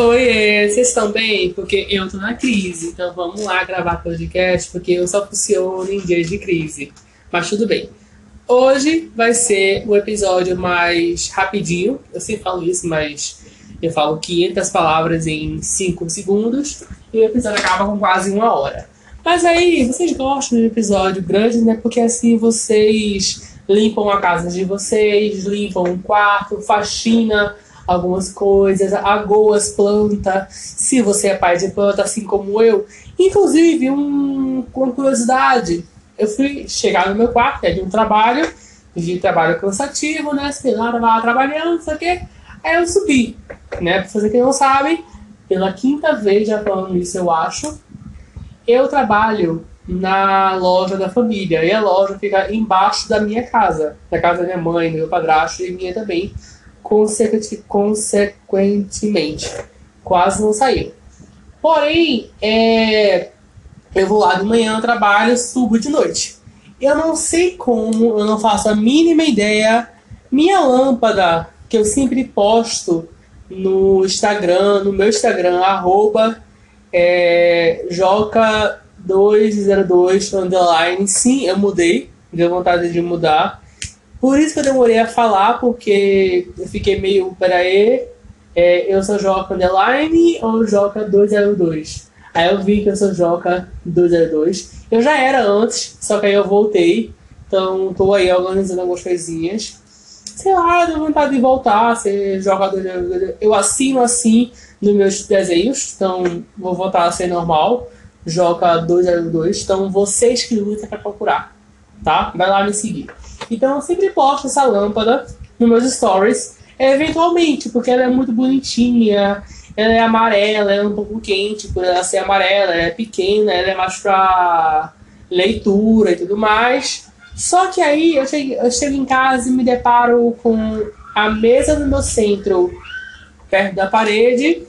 Oi, vocês estão bem? Porque eu tô na crise, então vamos lá gravar podcast, porque eu só funciono em dias de crise. Mas tudo bem. Hoje vai ser o episódio mais rapidinho. Eu sempre falo isso, mas eu falo 500 palavras em 5 segundos e o episódio acaba com quase uma hora. Mas aí, vocês gostam de um episódio grande, né? Porque assim vocês limpam a casa de vocês, limpam um quarto, faxina algumas coisas, agoa as plantas, se você é pai de planta, assim como eu. Inclusive, um, uma curiosidade, eu fui chegar no meu quarto, é de um trabalho, de trabalho cansativo, né? Sei lá, tava trabalhando, não sei o quê. Aí eu subi, né? Pra fazer quem não sabe, pela quinta vez já falando isso, eu acho. Eu trabalho na loja da família. E a loja fica embaixo da minha casa, da casa da minha mãe, do meu padrasto e minha também consequentemente. Quase não saiu. Porém, é, eu vou lá de manhã, trabalho, subo de noite. Eu não sei como, eu não faço a mínima ideia. Minha lâmpada, que eu sempre posto no Instagram, no meu Instagram, arroba é, Joca202 underline. Sim, eu mudei, deu vontade de mudar. Por isso que eu demorei a falar, porque eu fiquei meio, peraí, é, eu sou Joca Underline ou Joca 202? Aí eu vi que eu sou Joca 202. Eu já era antes, só que aí eu voltei. Então tô aí organizando algumas coisinhas. Sei lá, deu vontade de voltar, ser Joca 202. Eu assino assim nos meus desenhos, então vou voltar a ser normal. Joca 202. Então vocês que lutam para procurar, tá? Vai lá me seguir. Então eu sempre posto essa lâmpada nos meus stories, eventualmente, porque ela é muito bonitinha, ela é amarela, ela é um pouco quente por ela ser amarela, ela é pequena, ela é mais pra leitura e tudo mais. Só que aí eu chego, eu chego em casa e me deparo com a mesa no meu centro, perto da parede,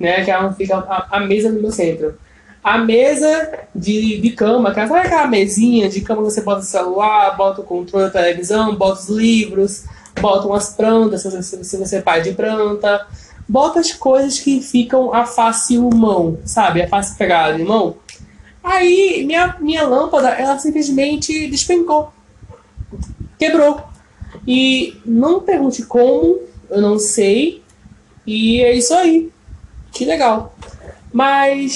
né? Que é onde fica a, a mesa no meu centro a mesa de, de cama, que sabe aquela mesinha de cama que você bota o celular, bota o controle da televisão, bota os livros, bota umas plantas, se você, se você é pai de planta, bota as coisas que ficam a fácil mão, sabe? A fácil pegada de mão. Aí minha, minha lâmpada, ela simplesmente despencou. Quebrou. E não pergunte como, eu não sei. E é isso aí. Que legal. Mas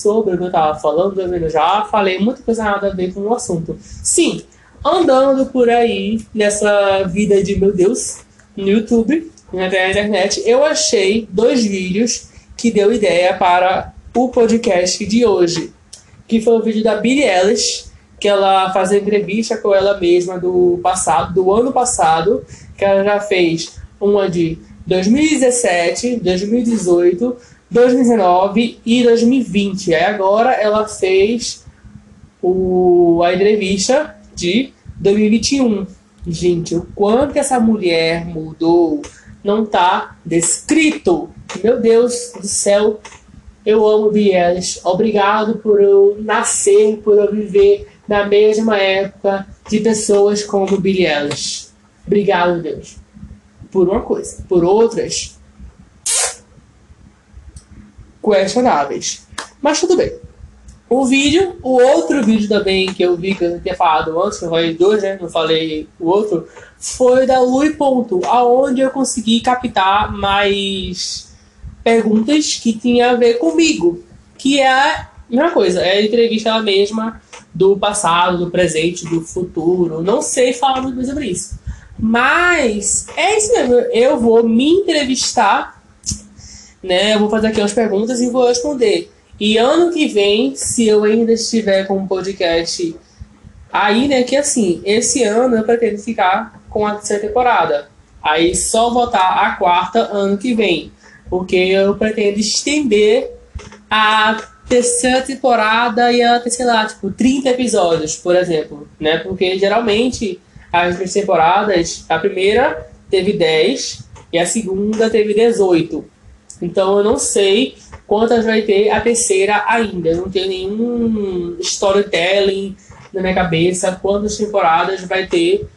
sobre o que eu estava falando, eu já falei muita coisa nada a ver com o assunto. Sim, andando por aí nessa vida de meu Deus, no YouTube, na internet, eu achei dois vídeos que deu ideia para o podcast de hoje. Que foi o vídeo da Billie Eilish, que ela faz entrevista com ela mesma do passado, do ano passado, que ela já fez uma de 2017, 2018, 2019 e 2020. Aí agora ela fez o, a entrevista de 2021. Gente, o quanto essa mulher mudou não tá descrito. Meu Deus do céu, eu amo Bielis. Obrigado por eu nascer, por eu viver na mesma época de pessoas como Bielis. Obrigado, Deus. Por uma coisa. Por outras, questionáveis. Mas tudo bem. O vídeo, o outro vídeo também que eu vi que eu tinha falado antes, que eu falei dois, né? Não falei o outro, foi da Lui Ponto, aonde eu consegui captar mais perguntas que tinha a ver comigo. Que é a mesma coisa, é a entrevista ela mesma do passado, do presente, do futuro. Não sei falar muito sobre isso. Mas é isso mesmo, eu vou me entrevistar né? Eu vou fazer aqui umas perguntas e vou responder. E ano que vem, se eu ainda estiver com um podcast aí, né? Que assim, esse ano eu pretendo ficar com a terceira temporada. Aí só voltar a quarta ano que vem. Porque eu pretendo estender a terceira temporada e ela ter, sei lá, tipo, 30 episódios, por exemplo. Né? Porque geralmente as três temporadas, a primeira teve 10 e a segunda teve 18. Então eu não sei quantas vai ter a terceira ainda. Eu não tenho nenhum storytelling na minha cabeça quantas temporadas vai ter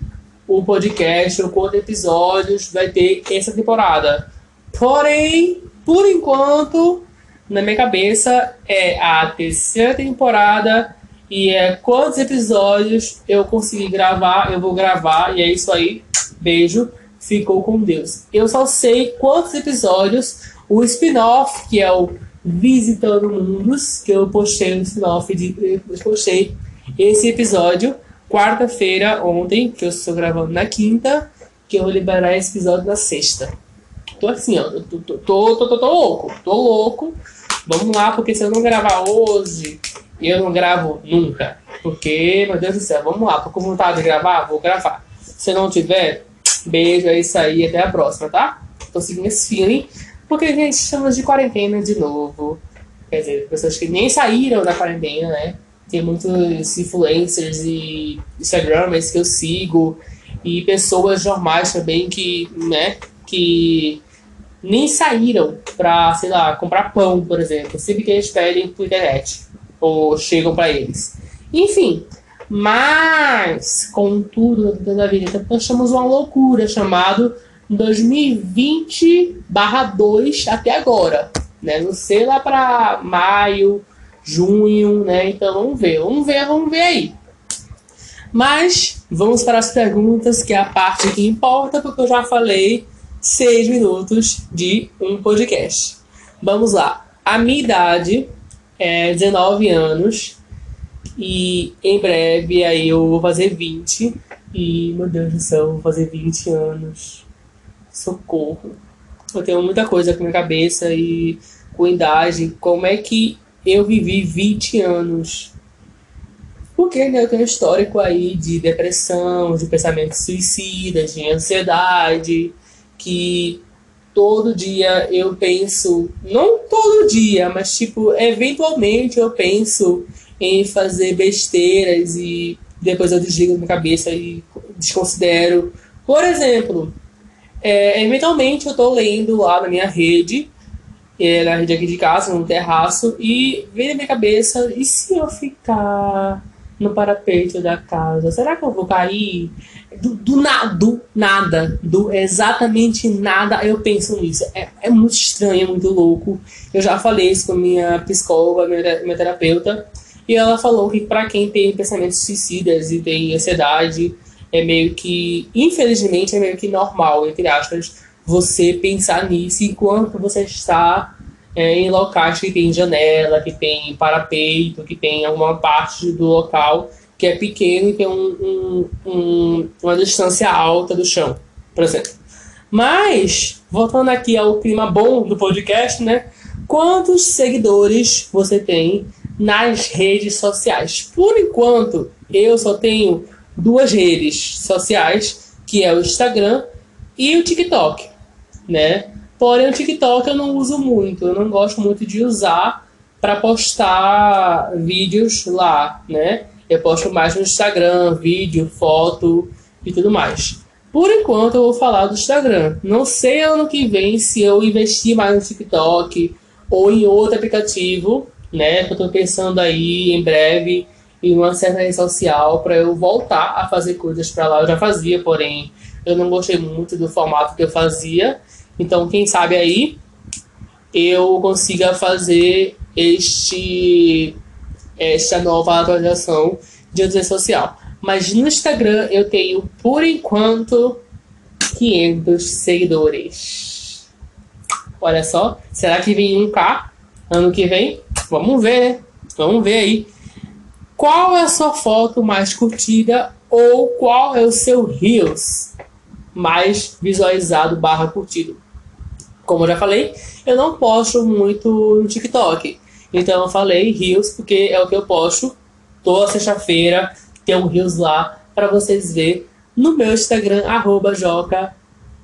o podcast ou quantos episódios vai ter essa temporada. Porém, por enquanto, na minha cabeça, é a terceira temporada e é quantos episódios eu consegui gravar, eu vou gravar, e é isso aí. Beijo, ficou com Deus. Eu só sei quantos episódios o spin-off, que é o Visitando Mundos, que eu postei no spin-off, de, eu postei esse episódio quarta-feira, ontem, que eu estou gravando na quinta, que eu vou liberar esse episódio na sexta. Tô assim, ó, tô, tô, tô, tô, tô, tô louco, tô louco. Vamos lá, porque se eu não gravar hoje, eu não gravo nunca. Porque, meu Deus do céu, vamos lá, tô com vontade de gravar, vou gravar. Se não tiver, beijo, é isso aí, até a próxima, tá? Tô seguindo esse feeling, porque, gente, estamos de quarentena de novo. Quer dizer, pessoas que nem saíram da quarentena, né? Tem muitos influencers e Instagramers que eu sigo e pessoas normais também que, né, que nem saíram pra, sei lá, comprar pão, por exemplo. Sempre que eles pedem por internet ou chegam para eles. Enfim, mas, contudo, da vida, nós temos uma loucura chamado 2020/2 até agora, né? Não sei lá para maio, junho, né? Então vamos ver, vamos ver, vamos ver aí. Mas vamos para as perguntas, que é a parte que importa, porque eu já falei seis minutos de um podcast. Vamos lá. A minha idade é 19 anos e em breve aí eu vou fazer 20 e meu Deus do céu, vou fazer 20 anos. Socorro. Eu tenho muita coisa com minha cabeça e com idade. Como é que eu vivi 20 anos. Porque né, eu tenho um histórico aí de depressão, de pensamentos suicidas, de ansiedade, que todo dia eu penso, não todo dia, mas tipo, eventualmente eu penso em fazer besteiras e depois eu desligo minha cabeça e desconsidero. Por exemplo, é, eventualmente eu tô lendo lá na minha rede é, na rede aqui de casa, no terraço, e veio na minha cabeça, e se eu ficar no parapeito da casa, será que eu vou cair? Do, do, do nada, do exatamente nada, eu penso nisso. É, é muito estranho, é muito louco. Eu já falei isso com minha psicóloga, minha, minha terapeuta, e ela falou que para quem tem pensamentos suicidas e tem ansiedade, é meio que, infelizmente, é meio que normal, entre aspas, você pensar nisso enquanto você está é, em locais que tem janela, que tem parapeito, que tem alguma parte do local que é pequeno e tem um, um, um, uma distância alta do chão, por exemplo. Mas, voltando aqui ao clima bom do podcast, né? Quantos seguidores você tem nas redes sociais? Por enquanto, eu só tenho duas redes sociais, que é o Instagram e o TikTok né? Porém, o TikTok eu não uso muito, eu não gosto muito de usar para postar vídeos lá, né? Eu posto mais no Instagram, vídeo, foto e tudo mais. Por enquanto eu vou falar do Instagram. Não sei ano que vem se eu investir mais no TikTok ou em outro aplicativo, né? Eu tô pensando aí em breve em uma certa rede social para eu voltar a fazer coisas para lá. Eu já fazia, porém eu não gostei muito do formato que eu fazia então, quem sabe aí eu consiga fazer este esta nova atualização de rede social. Mas no Instagram eu tenho, por enquanto, 500 seguidores. Olha só, será que vem um K ano que vem? Vamos ver, né? Vamos ver aí. Qual é a sua foto mais curtida ou qual é o seu Reels mais visualizado barra curtido? Como eu já falei, eu não posto muito no TikTok. Então eu falei Rios porque é o que eu posto toda sexta-feira. Tem um Rios lá para vocês ver no meu Instagram,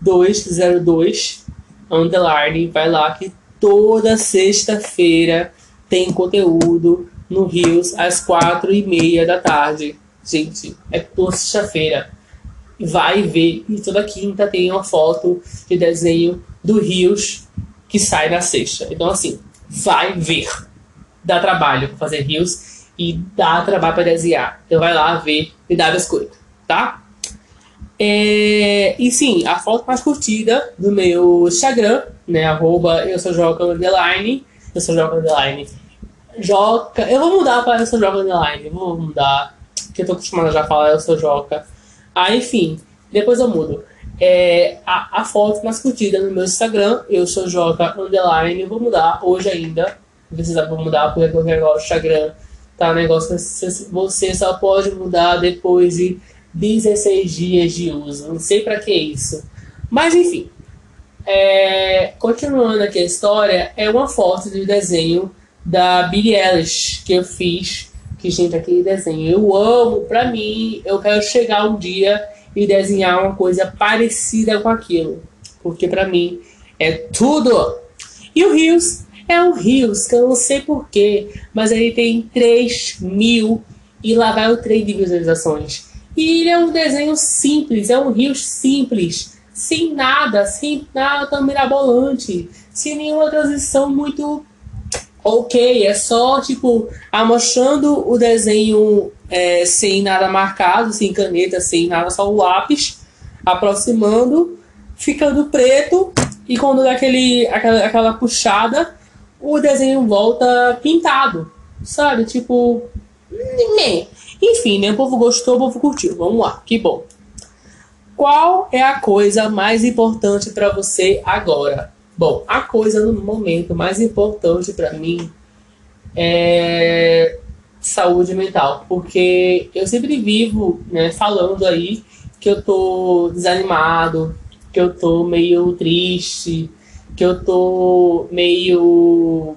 joca202 underline. Vai lá que toda sexta-feira tem conteúdo no Rios às quatro e meia da tarde. Gente, é toda sexta-feira. Vai ver. E toda quinta tem uma foto de desenho do Rios que sai na sexta. Então, assim, vai ver. Dá trabalho fazer Rios e dá trabalho para desenhar. Então, vai lá ver e dá biscoito, tá? É, e sim, a foto mais curtida do meu Instagram, né? Arroba eu sou Joca Underline. Eu sou Joca Underline. Joca. Eu vou mudar para eu sou Joca Underline. Vou mudar. Porque eu tô acostumado a já falar eu sou Joca. Ah, enfim. Depois eu mudo. É, a, a foto mais curtida no meu Instagram, eu sou Joca Underline. Vou mudar hoje ainda. Precisa mudar porque agora o Instagram tá negócio. Você só pode mudar depois de 16 dias de uso. Não sei para que isso. Mas enfim. É, continuando aqui a história, é uma foto de desenho da Billie Eilish que eu fiz. Que, gente, aquele desenho eu amo. Pra mim, eu quero chegar um dia e desenhar uma coisa parecida com aquilo. Porque pra mim é tudo. E o Rios é o Rios, que eu não sei porquê, mas ele tem 3 mil e lá vai o trem de visualizações. E ele é um desenho simples, é um rio simples, sem nada, sem nada tão mirabolante, sem nenhuma transição muito ok. É só, tipo, amostrando o desenho é, sem nada marcado, sem caneta, sem nada, só o lápis, aproximando, ficando preto, e quando dá aquele, aquela, aquela puxada, o desenho volta pintado, sabe? Tipo, enfim, né? O povo gostou, o povo curtiu. Vamos lá, que bom. Qual é a coisa mais importante para você agora? Bom, a coisa no momento mais importante para mim é saúde mental, porque eu sempre vivo, né, falando aí que eu tô desanimado, que eu tô meio triste, que eu tô meio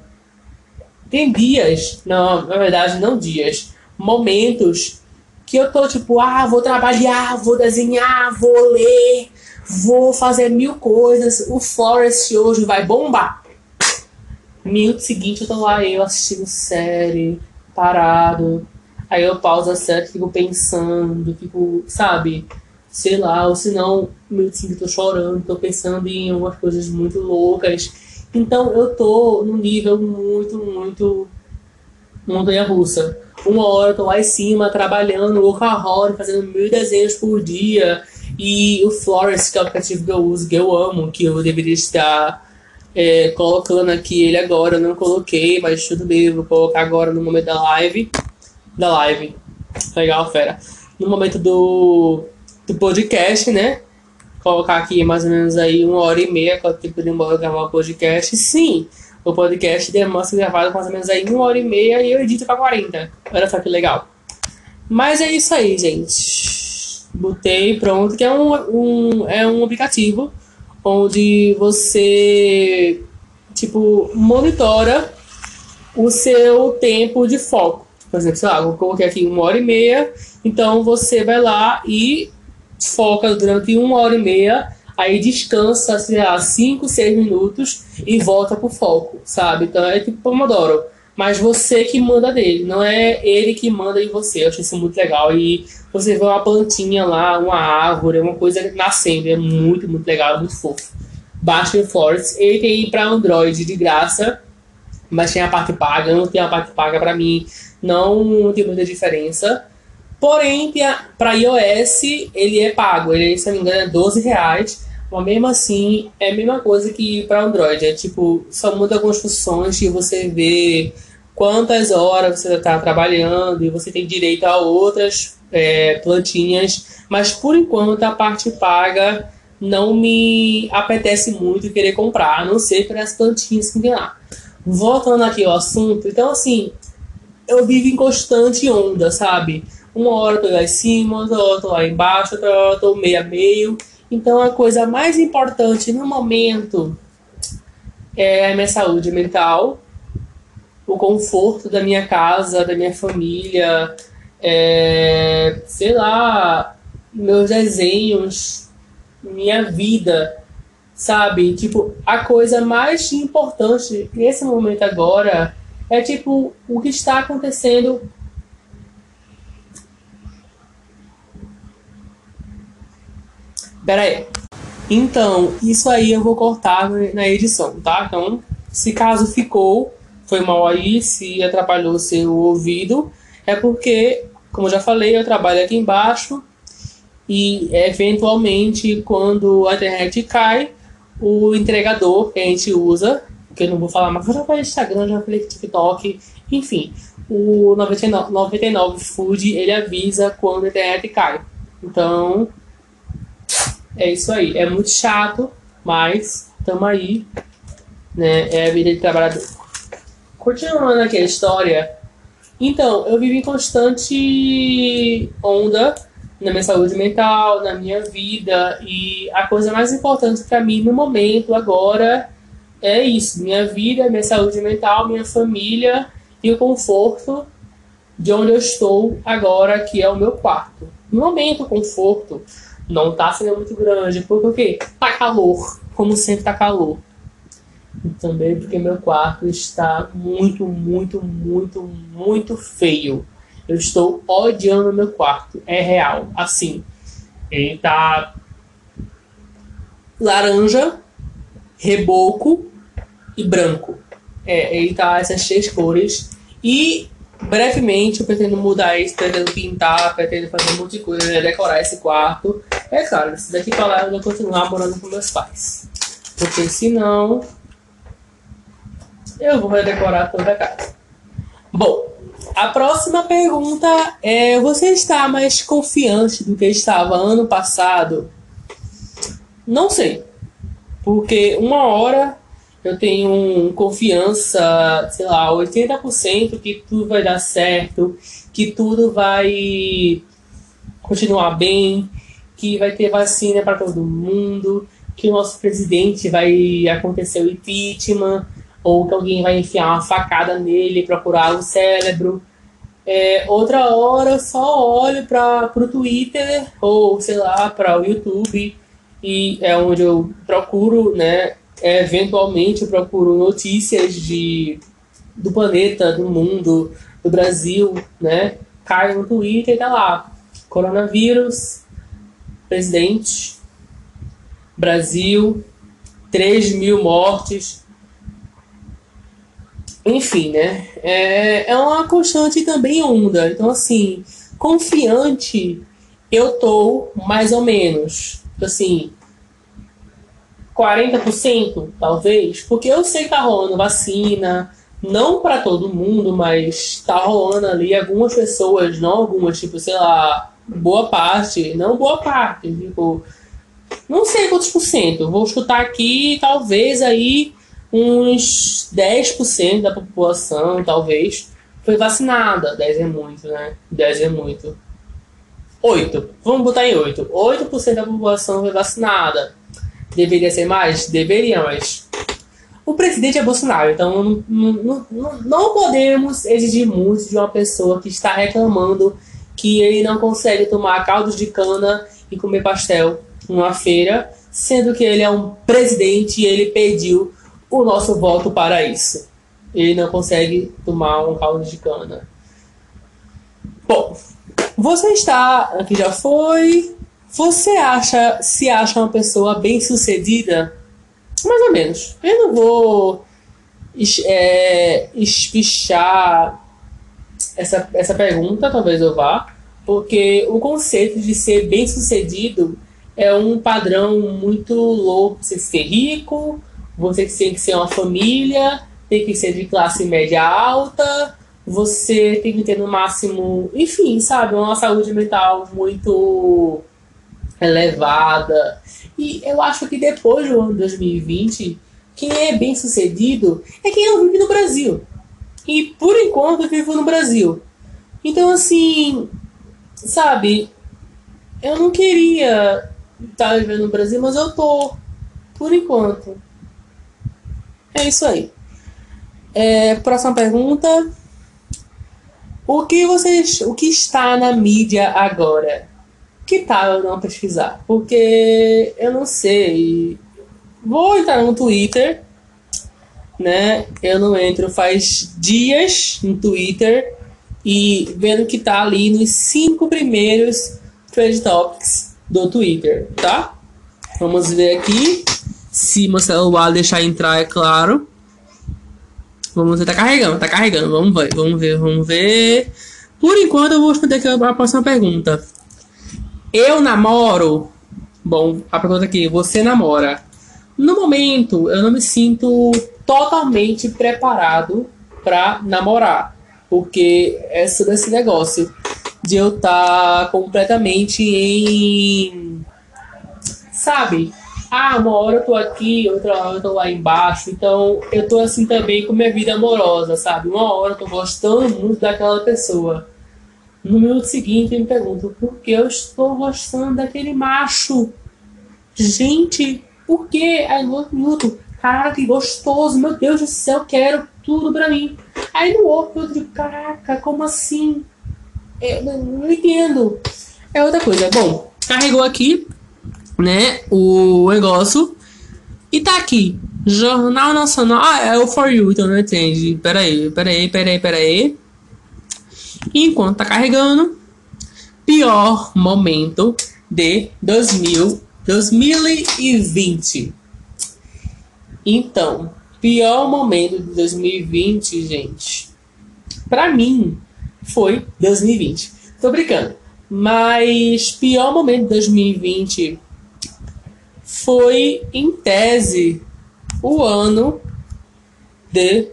tem dias, não, na verdade não dias, momentos que eu tô tipo, ah, vou trabalhar, vou desenhar, vou ler, vou fazer mil coisas. O Forest hoje vai bombar. Minuto seguinte eu tô lá, eu assistindo série, parado. Aí eu pauso a série, fico pensando, fico, sabe, sei lá, ou se não, minuto seguinte eu tô chorando, tô pensando em umas coisas muito loucas. Então eu tô num nível muito, muito montanha russa. Uma hora eu tô lá em cima trabalhando, workaholic, fazendo mil desenhos por dia. E o Florence, que é o aplicativo que eu uso, que eu amo, que eu deveria estar é, colocando aqui ele agora, eu não coloquei, mas tudo bem, vou colocar agora no momento da live. Da live. Legal, fera. No momento do, do podcast, né? Colocar aqui mais ou menos aí uma hora e meia, quanto tempo demora gravar o podcast. Sim, o podcast demora ser gravado mais ou menos aí uma hora e meia e eu edito pra 40. Olha só que legal. Mas é isso aí, gente. Botei pronto, que é um, um, é um aplicativo onde você tipo monitora o seu tempo de foco. Por exemplo, sei lá, vou colocar aqui uma hora e meia, então você vai lá e foca durante uma hora e meia aí descansa, sei lá, 5, 6 minutos e volta pro foco, sabe? Então é tipo Pomodoro. Mas você que manda dele, não é ele que manda em você. Eu achei isso muito legal. E você vê uma plantinha lá, uma árvore, uma coisa nascendo. É muito, muito legal, muito fofo. O Forest. Ele tem para Android de graça, mas tem a parte paga. Não tem a parte paga para mim. Não tem muita diferença. Porém, para iOS, ele é pago. Ele, se não me engano, é 12 reais. Mas mesmo assim, é a mesma coisa que para Android. É tipo, só muda algumas funções e você vê quantas horas você está trabalhando e você tem direito a outras é, plantinhas. Mas por enquanto a parte paga não me apetece muito querer comprar, a não ser para as plantinhas que tem lá. Voltando aqui ao assunto, então assim, eu vivo em constante onda, sabe? Uma hora eu tô lá em cima, outra hora eu tô lá embaixo, outra hora eu tô meio a meio. Então a coisa mais importante no momento é a minha saúde mental, o conforto da minha casa, da minha família, é, sei lá, meus desenhos, minha vida, sabe? Tipo, a coisa mais importante nesse momento agora é tipo o que está acontecendo Pera aí. Então, isso aí eu vou cortar na edição, tá? Então, se caso ficou, foi mal aí, se atrapalhou seu ouvido, é porque, como já falei, eu trabalho aqui embaixo E eventualmente, quando a internet cai, o entregador que a gente usa, que eu não vou falar, mas eu já falei Instagram, já falei TikTok, enfim, o 99, 99 Food ele avisa quando a internet cai. Então, é isso aí. É muito chato, mas tamo aí. Né? É a vida de trabalhador. Continuando aqui a história. Então, eu vivo em constante onda na minha saúde mental, na minha vida. E a coisa mais importante para mim no momento, agora, é isso: minha vida, minha saúde mental, minha família e o conforto de onde eu estou agora, que é o meu quarto. No momento, o conforto não tá sendo muito grande, porque o quê? Tá calor, como sempre tá calor. Também porque meu quarto está muito, muito, muito, muito feio. Eu estou odiando meu quarto. É real. Assim, ele tá laranja, reboco e branco. É, ele tá essas três cores. E brevemente eu pretendo mudar isso, pretendo pintar, pretendo fazer um monte de coisa, decorar esse quarto. É claro, daqui pra lá eu vou continuar morando com meus pais. Porque senão eu vou redecorar toda a casa. Bom, a próxima pergunta é: você está mais confiante do que estava ano passado? Não sei. Porque uma hora eu tenho confiança, sei lá, 80% que tudo vai dar certo, que tudo vai continuar bem, que vai ter vacina para todo mundo, que o nosso presidente vai acontecer o impeachment, ou que alguém vai enfiar uma facada nele, procurar o cérebro. É, outra hora eu só olho para o Twitter ou sei lá para o YouTube e é onde eu procuro, né? Eventualmente eu procuro notícias de do planeta, do mundo, do Brasil, né? Cai no Twitter e tá lá. Coronavírus, presidente, Brasil, 3 mil mortes, enfim, né? É, é uma constante também onda. Então, assim, confiante eu tô mais ou menos. Assim, 40% talvez, porque eu sei que tá rolando vacina, não para todo mundo, mas tá rolando ali algumas pessoas, não algumas, tipo, sei lá, boa parte, não boa parte, tipo, não sei quantos por cento, vou escutar aqui, talvez aí uns 10% da população, talvez, foi vacinada. 10 é muito, né? 10 é muito. 8. Vamos botar em 8. 8% da população foi vacinada. Deveria ser mais? Deveria, mas. O presidente é Bolsonaro, então não, não, não, não podemos exigir muito de uma pessoa que está reclamando que ele não consegue tomar caldos de cana e comer pastel numa feira, sendo que ele é um presidente e ele pediu o nosso voto para isso. Ele não consegue tomar um caldo de cana. Bom, você está aqui já foi. Você acha se acha uma pessoa bem sucedida? Mais ou menos. Eu não vou é, espichar essa, essa pergunta, talvez eu vá, porque o conceito de ser bem sucedido é um padrão muito louco. Você ser rico, você tem que ser uma família, tem que ser de classe média alta, você tem que ter no máximo, enfim, sabe, uma saúde mental muito elevada. E eu acho que depois do ano 2020, quem é bem sucedido é quem não vive no Brasil. E por enquanto eu vivo no Brasil. Então, assim, sabe, eu não queria estar vivendo no Brasil, mas eu tô, por enquanto. É isso aí. É, próxima pergunta. O que vocês, o que está na mídia agora? Que tal eu não pesquisar? Porque eu não sei. Vou entrar no Twitter, né? Eu não entro faz dias no Twitter e vendo que tá ali nos cinco primeiros trend topics do Twitter, tá? Vamos ver aqui. Se meu celular deixar entrar, é claro. Vamos ver, tá carregando, tá carregando. Vamos ver, vamos ver, vamos ver. Por enquanto, eu vou responder aqui a próxima pergunta. Eu namoro? Bom, a pergunta aqui, você namora? No momento, eu não me sinto totalmente preparado para namorar, porque é sobre esse negócio de eu estar tá completamente em. Sabe? Ah, uma hora eu tô aqui, outra hora eu tô lá embaixo. Então eu tô assim também com minha vida amorosa, sabe? Uma hora eu tô gostando muito daquela pessoa. No minuto seguinte eu me pergunto, por que eu estou gostando daquele macho? Gente, por que? Aí no outro minuto, cara, que gostoso, meu Deus do céu, quero tudo pra mim. Aí no outro eu digo, caraca, como assim? Eu não entendo. É outra coisa. Bom, carregou aqui, né, o negócio. E tá aqui. Jornal Nacional. Ah, é o For You, então não entende. Pera aí, pera aí, pera aí, pera aí. Enquanto tá carregando, pior momento de 2000, 2020. Então, pior momento de 2020, gente. Pra mim, foi 2020. Tô brincando. Mas pior momento de 2020 foi, em tese, o ano de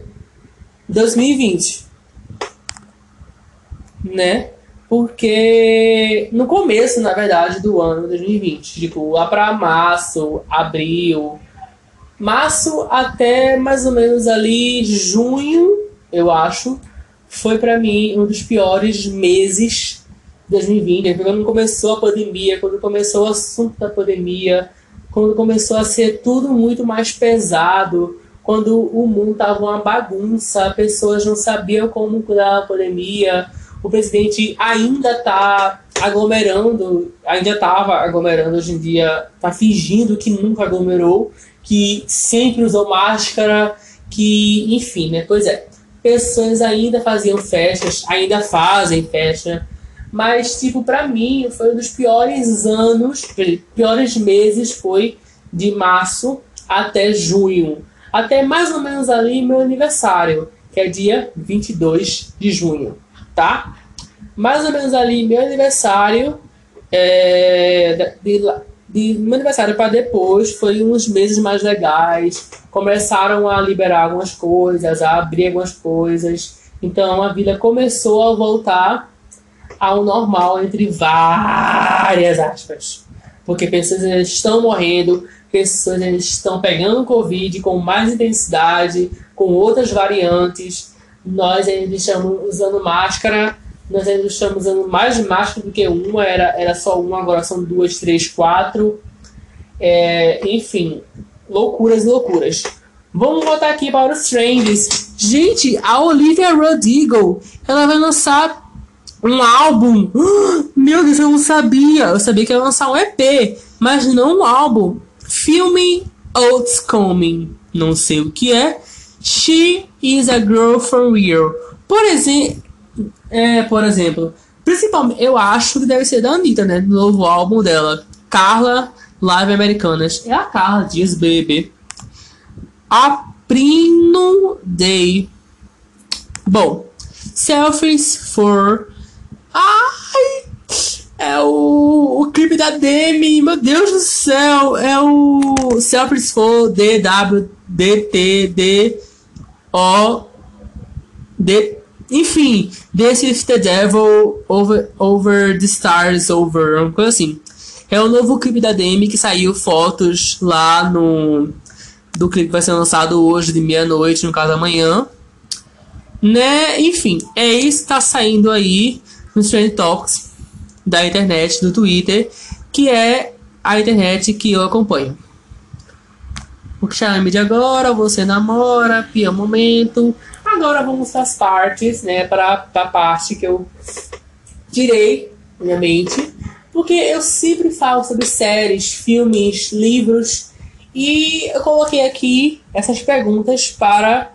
2020. Né? Porque no começo, na verdade, do ano de 2020, tipo, lá para março, abril, março até mais ou menos ali junho, eu acho, foi para mim um dos piores meses de 2020. Quando começou a pandemia, quando começou o assunto da pandemia, quando começou a ser tudo muito mais pesado, quando o mundo estava uma bagunça, pessoas não sabiam como cuidar da pandemia, o presidente ainda está aglomerando, ainda estava aglomerando, hoje em dia está fingindo que nunca aglomerou, que sempre usou máscara, que, enfim, né? Pois é pessoas ainda faziam festas, ainda fazem festa, mas tipo para mim foi um dos piores anos, piores meses foi de março até junho, até mais ou menos ali meu aniversário, que é dia 22 de junho, tá? Mais ou menos ali meu aniversário é, de, de meu aniversário para depois foi uns meses mais legais. Começaram a liberar algumas coisas, a abrir algumas coisas. Então a vida começou a voltar ao normal, entre várias aspas. Porque pessoas estão morrendo, pessoas estão pegando Covid com mais intensidade, com outras variantes. Nós ainda estamos usando máscara nós ainda estamos usando mais máscara do que uma, era, era só uma, agora são duas, três, quatro. É, enfim, loucuras e loucuras. Vamos voltar aqui para os trends. Gente, a Olivia Rodrigo, ela vai lançar um álbum. Meu Deus, eu não sabia. Eu sabia que ia lançar um EP, mas não um álbum. Filme Oats Coming. Não sei o que é. She is a girl for real. Por exemplo, é, por exemplo, principalmente, eu acho que deve ser da Anitta, né? Do novo álbum dela. Carla Live Americanas. É a Carla Dias Baby. Aprino Day. Bom, Selfies for. Ai! É o, o clipe da Demi, meu Deus do céu! É o Selfies for DW DT O D enfim, This is the Devil over, over the Stars Over, uma coisa assim. É o novo clipe da Demi que saiu fotos lá no. Do clipe que vai ser lançado hoje de meia-noite, no caso amanhã. Né? Enfim, é isso que tá saindo aí nos Trend Talks da internet, do Twitter, que é a internet que eu acompanho. O que chama de agora, você namora, pia momento, Agora vamos para as partes, né? Para a parte que eu tirei minha mente. Porque eu sempre falo sobre séries, filmes, livros. E eu coloquei aqui essas perguntas para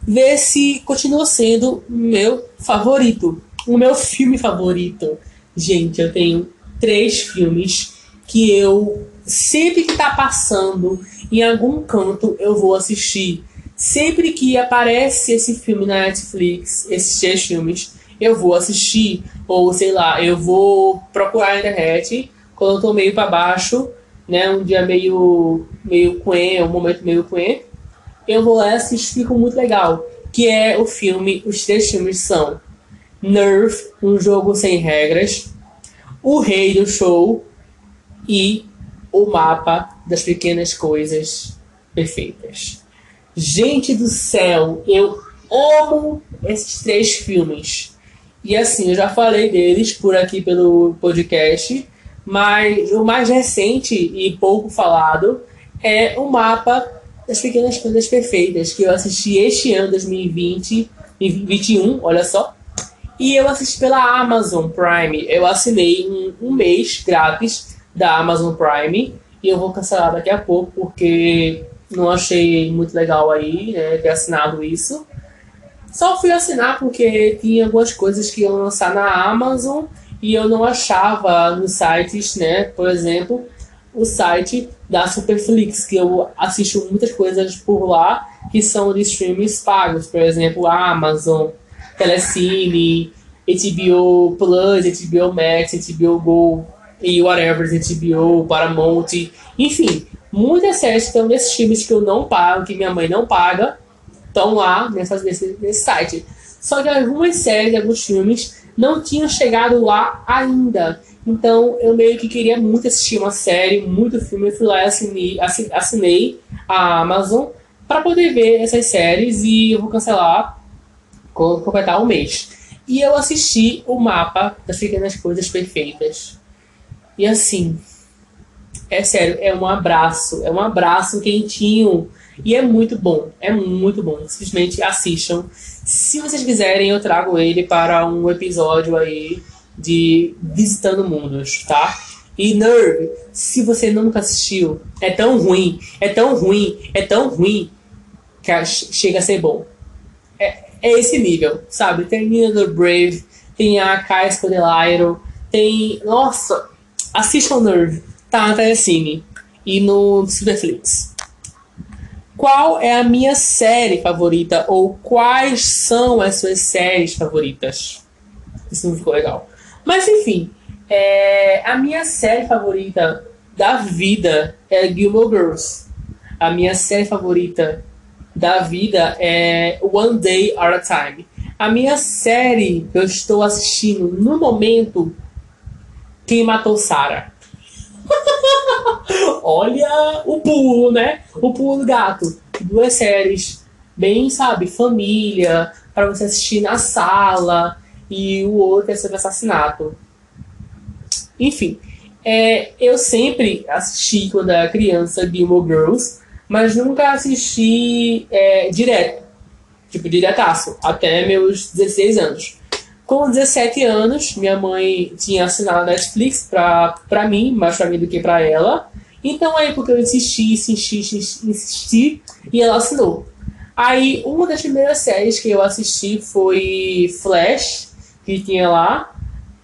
ver se continua sendo meu favorito. O meu filme favorito. Gente, eu tenho três filmes que eu sempre que tá passando em algum canto eu vou assistir. Sempre que aparece esse filme na Netflix, esses três filmes, eu vou assistir, ou sei lá, eu vou procurar na internet quando eu tô meio para baixo, né, um dia meio meio quen, um momento meio quen, eu vou lá e assisto, fica muito legal, que é o filme, os três filmes são Nerve, um jogo sem regras, O Rei do Show e O Mapa das Pequenas Coisas Perfeitas. Gente do céu, eu amo esses três filmes. E assim, eu já falei deles por aqui pelo podcast, mas o mais recente e pouco falado é o mapa das pequenas coisas perfeitas que eu assisti este ano 2020 e 2021, olha só. E eu assisti pela Amazon Prime. Eu assinei um, um mês grátis da Amazon Prime e eu vou cancelar daqui a pouco porque não achei muito legal aí né, ter assinado isso. Só fui assinar porque tinha algumas coisas que iam lançar na Amazon e eu não achava nos sites, né? Por exemplo, o site da Superflix, que eu assisto muitas coisas por lá que são de streams pagos, por exemplo, Amazon, Telecine, HBO Plus, HBO Max, HBO Go e whatever, HBO, Paramount, enfim, muitas séries estão nesses filmes que eu não pago, que minha mãe não paga, estão lá nessa, nesse, nesse site. Só que algumas séries, alguns filmes não tinham chegado lá ainda. Então eu meio que queria muito assistir uma série, muito filme. Eu fui lá e assinei, assinei a Amazon para poder ver essas séries e eu vou cancelar quando completar um mês. E eu assisti o mapa das pequenas coisas perfeitas. E assim, é sério, é um abraço, é um abraço quentinho e é muito bom, é muito bom. Simplesmente assistam. Se vocês quiserem, eu trago ele para um episódio aí de Visitando Mundos, tá? E Nerve, se você nunca assistiu, é tão ruim, é tão ruim, é tão ruim que chega a ser bom. É, esse nível, sabe? Tem Nina the Brave, tem a Kai Scodelairo, tem. Nossa! Assistam Nerve, tá na Telecine e no Superflix qual é a minha série favorita ou quais são as suas séries favoritas. Isso não ficou legal. Mas enfim, é, a minha série favorita da vida é Gilmore Girls. A minha série favorita da vida é One Day at a Time. A minha série que eu estou assistindo no momento Quem Matou Sarah. Olha o pulo, né? O pulo do gato. Duas séries bem, sabe, família, para você assistir na sala, e o outro é sobre assassinato. Enfim, é, eu sempre assisti quando era criança Gilmore Girls, mas nunca assisti é, direto, tipo, diretaço, até meus 16 anos. Com 17 anos, minha mãe tinha assinado a Netflix pra, pra mim, mais pra mim do que pra ela. Então aí porque eu insisti, insisti, insisti, e ela assinou. Aí uma das primeiras séries que eu assisti foi Flash, que tinha lá,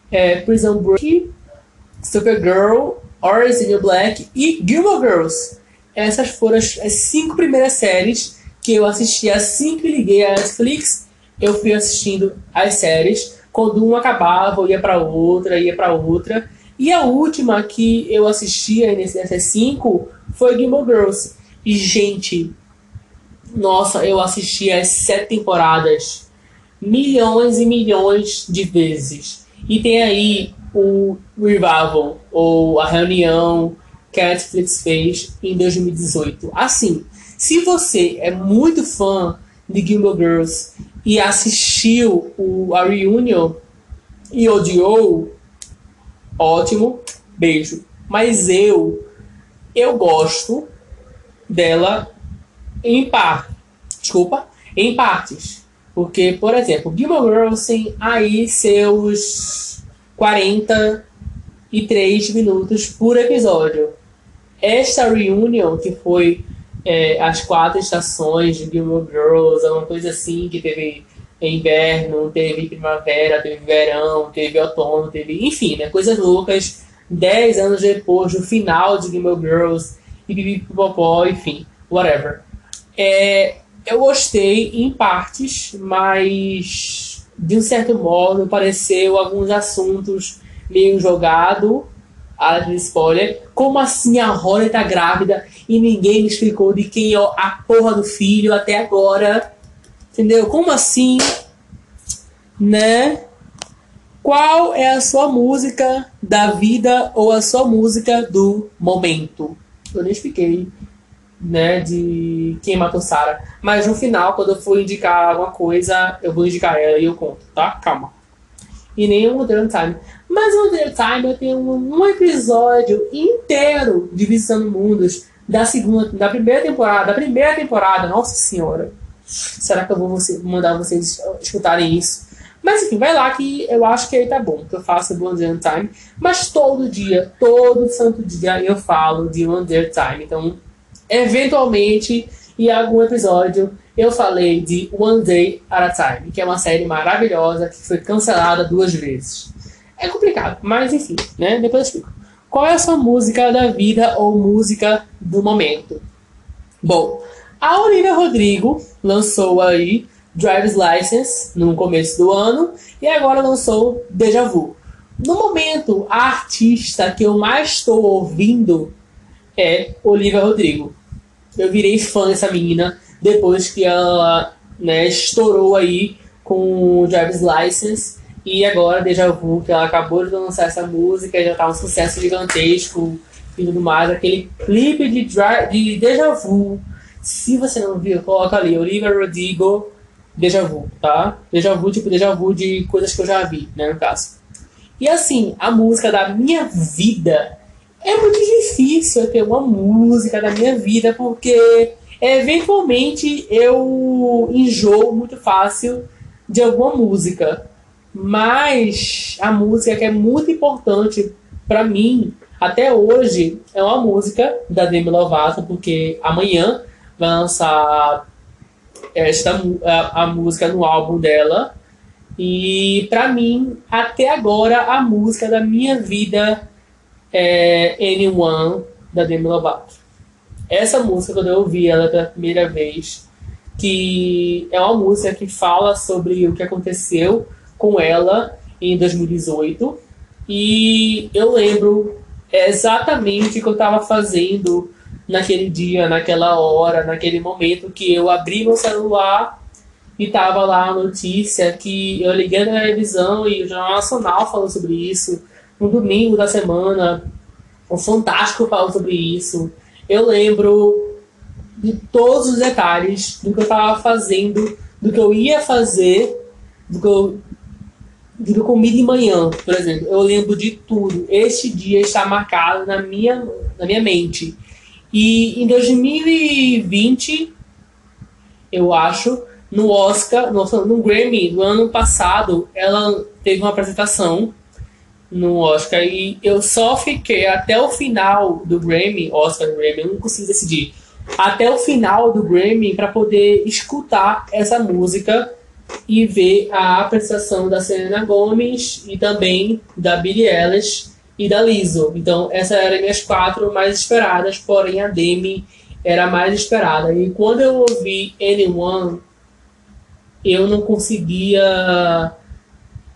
é, Prison Break, Supergirl, Orange is the Black e Gilmore Girls. Essas foram as, as cinco primeiras séries que eu assisti assim que liguei a Netflix. Eu fui assistindo as séries quando uma acabava, eu ia para outra, ia para outra. E a última que eu assisti nessas cinco foi Gilmore Girls. E, gente, nossa, eu assisti as sete temporadas milhões e milhões de vezes. E tem aí o Revival, ou a reunião que a Netflix fez em 2018. Assim, se você é muito fã de Gilmore Girls e assistiu o, a Reunion e odiou, ótimo, beijo. Mas eu, eu gosto dela em parte. Desculpa, em partes. Porque, por exemplo, Gilmore Girls tem aí seus 43 minutos por episódio. Esta reunião, que foi é, as quatro estações de Gilmore Girls, uma coisa assim, que teve inverno, teve primavera, teve verão, teve outono, teve, enfim, né, coisas loucas. Dez anos depois do final de Gilmore Girls, e pipipipopó, enfim, whatever. É, eu gostei em partes, mas de um certo modo pareceu alguns assuntos meio jogado alerta de spoiler. Como assim a Holly tá grávida e ninguém me explicou de quem é a porra do filho até agora? Entendeu? Como assim? Né? Qual é a sua música da vida ou a sua música do momento? Eu nem expliquei, né, de quem matou Sarah. Mas no final, quando eu for indicar alguma coisa, eu vou indicar ela e eu conto, tá? Calma. E nem o Modern Time. Mas o Modern Time eu tenho um, um episódio inteiro de Visitando Mundos da segunda, da primeira temporada, da primeira temporada, nossa senhora. Será que eu vou você, mandar vocês escutarem isso? Mas enfim, vai lá que eu acho que aí tá bom, que eu faço One Day Time. Mas todo dia, todo santo dia eu falo de One Day Time. Então, eventualmente, em algum episódio, eu falei de One Day at a Time, que é uma série maravilhosa que foi cancelada duas vezes. É complicado, mas enfim, né? Depois eu explico. Qual é a sua música da vida ou música do momento? Bom, a Olivia Rodrigo lançou aí Driver's License no começo do ano e agora lançou Deja Vu. No momento, a artista que eu mais estou ouvindo é Olivia Rodrigo. Eu virei fã dessa menina depois que ela né, estourou aí com Driver's License e agora Deja Vu, que ela acabou de lançar essa música, já tá um sucesso gigantesco e tudo mais. Aquele clipe de, de Deja Vu. Se você não viu, coloca ali, Olivia Rodrigo, Deja Vu, tá? Deja Vu, tipo Deja Vu de coisas que eu já vi, né, no caso. E assim, a música da minha vida é muito difícil eu ter uma música da minha vida, porque eventualmente eu enjoo muito fácil de alguma música. Mas a música que é muito importante para mim até hoje é uma música da Demi Lovato, porque amanhã vai lançar esta a, a música no álbum dela. E para mim, até agora, a música da minha vida é Anyone da Demi Lovato. Essa música, quando eu ouvi ela pela primeira vez, que é uma música que fala sobre o que aconteceu com ela em 2018. E eu lembro exatamente o que eu estava fazendo naquele dia, naquela hora, naquele momento que eu abri meu celular e tava lá a notícia que eu liguei na televisão e o Jornal Nacional falou sobre isso. No domingo da semana, o Fantástico falou sobre isso. Eu lembro de todos os detalhes do que eu estava fazendo, do que eu ia fazer, do que eu de comi de manhã, por exemplo. Eu lembro de tudo. Este dia está marcado na minha, na minha mente. E em 2020, eu acho, no Oscar, no, no Grammy do ano passado, ela teve uma apresentação no Oscar e eu só fiquei até o final do Grammy, Oscar Grammy, eu não consigo decidir, até o final do Grammy para poder escutar essa música e ver a apresentação da Selena Gomez e também da Billie Eilish e da Lizzo. Então, essas eram minhas quatro mais esperadas, porém a Demi era a mais esperada. E quando eu ouvi Anyone, eu não conseguia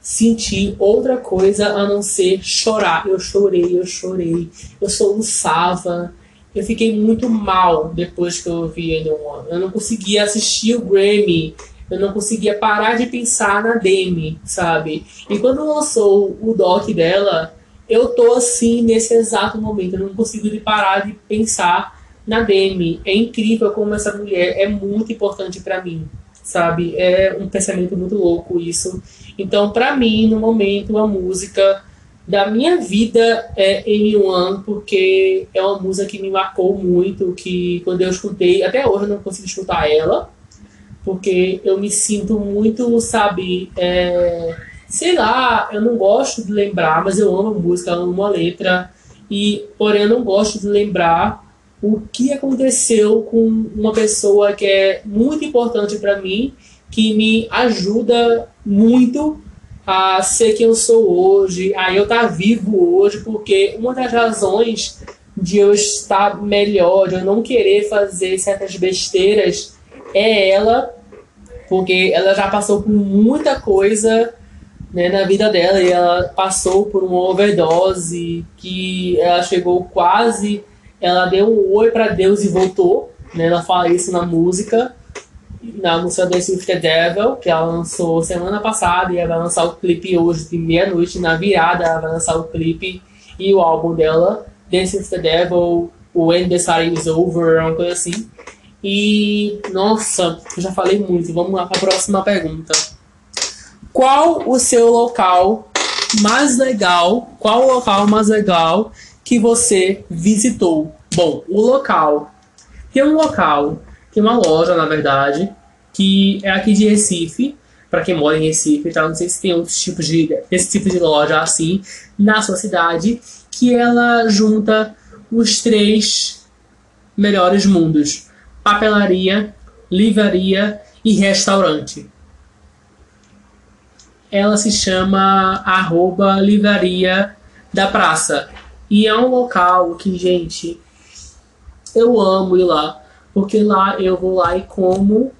sentir outra coisa a não ser chorar. Eu chorei, eu chorei, eu soluçava. Eu fiquei muito mal depois que eu ouvi Anyone. Eu não conseguia assistir o Grammy eu não conseguia parar de pensar na Demi, sabe? E quando lançou o doc dela, eu tô assim nesse exato momento, eu não consigo parar de pensar na Demi. É incrível como essa mulher é muito importante para mim, sabe? É um pensamento muito louco isso. Então, para mim, no momento, a música da minha vida é Anyone, porque é uma música que me marcou muito, que quando eu escutei, até hoje eu não consigo escutar ela, porque eu me sinto muito, sabe, é, sei lá, eu não gosto de lembrar, mas eu amo música, eu amo a letra, e porém eu não gosto de lembrar o que aconteceu com uma pessoa que é muito importante para mim, que me ajuda muito a ser quem eu sou hoje, a eu estar vivo hoje, porque uma das razões de eu estar melhor, de eu não querer fazer certas besteiras, é ela, porque ela já passou por muita coisa né, na vida dela e ela passou por uma overdose que ela chegou quase, ela deu um oi para Deus e voltou, né? Ela fala isso na música, na música Dance with the Devil, que ela lançou semana passada e ela vai lançar o clipe hoje de meia-noite, na virada ela vai lançar o clipe e o álbum dela, Dance with the Devil, When the Starting is Over, uma coisa assim. E, nossa, já falei muito, vamos lá para a próxima pergunta. Qual o seu local mais legal? Qual o local mais legal que você visitou? Bom, o local. Tem um local, tem uma loja, na verdade, que é aqui de Recife, para quem mora em Recife, tá? Não sei se tem outros tipos de esse tipo de loja assim na sua cidade, que ela junta os três melhores mundos: papelaria, livraria e restaurante ela se chama arroba livraria da praça. E é um local que, gente, eu amo ir lá. Porque lá eu vou lá e como,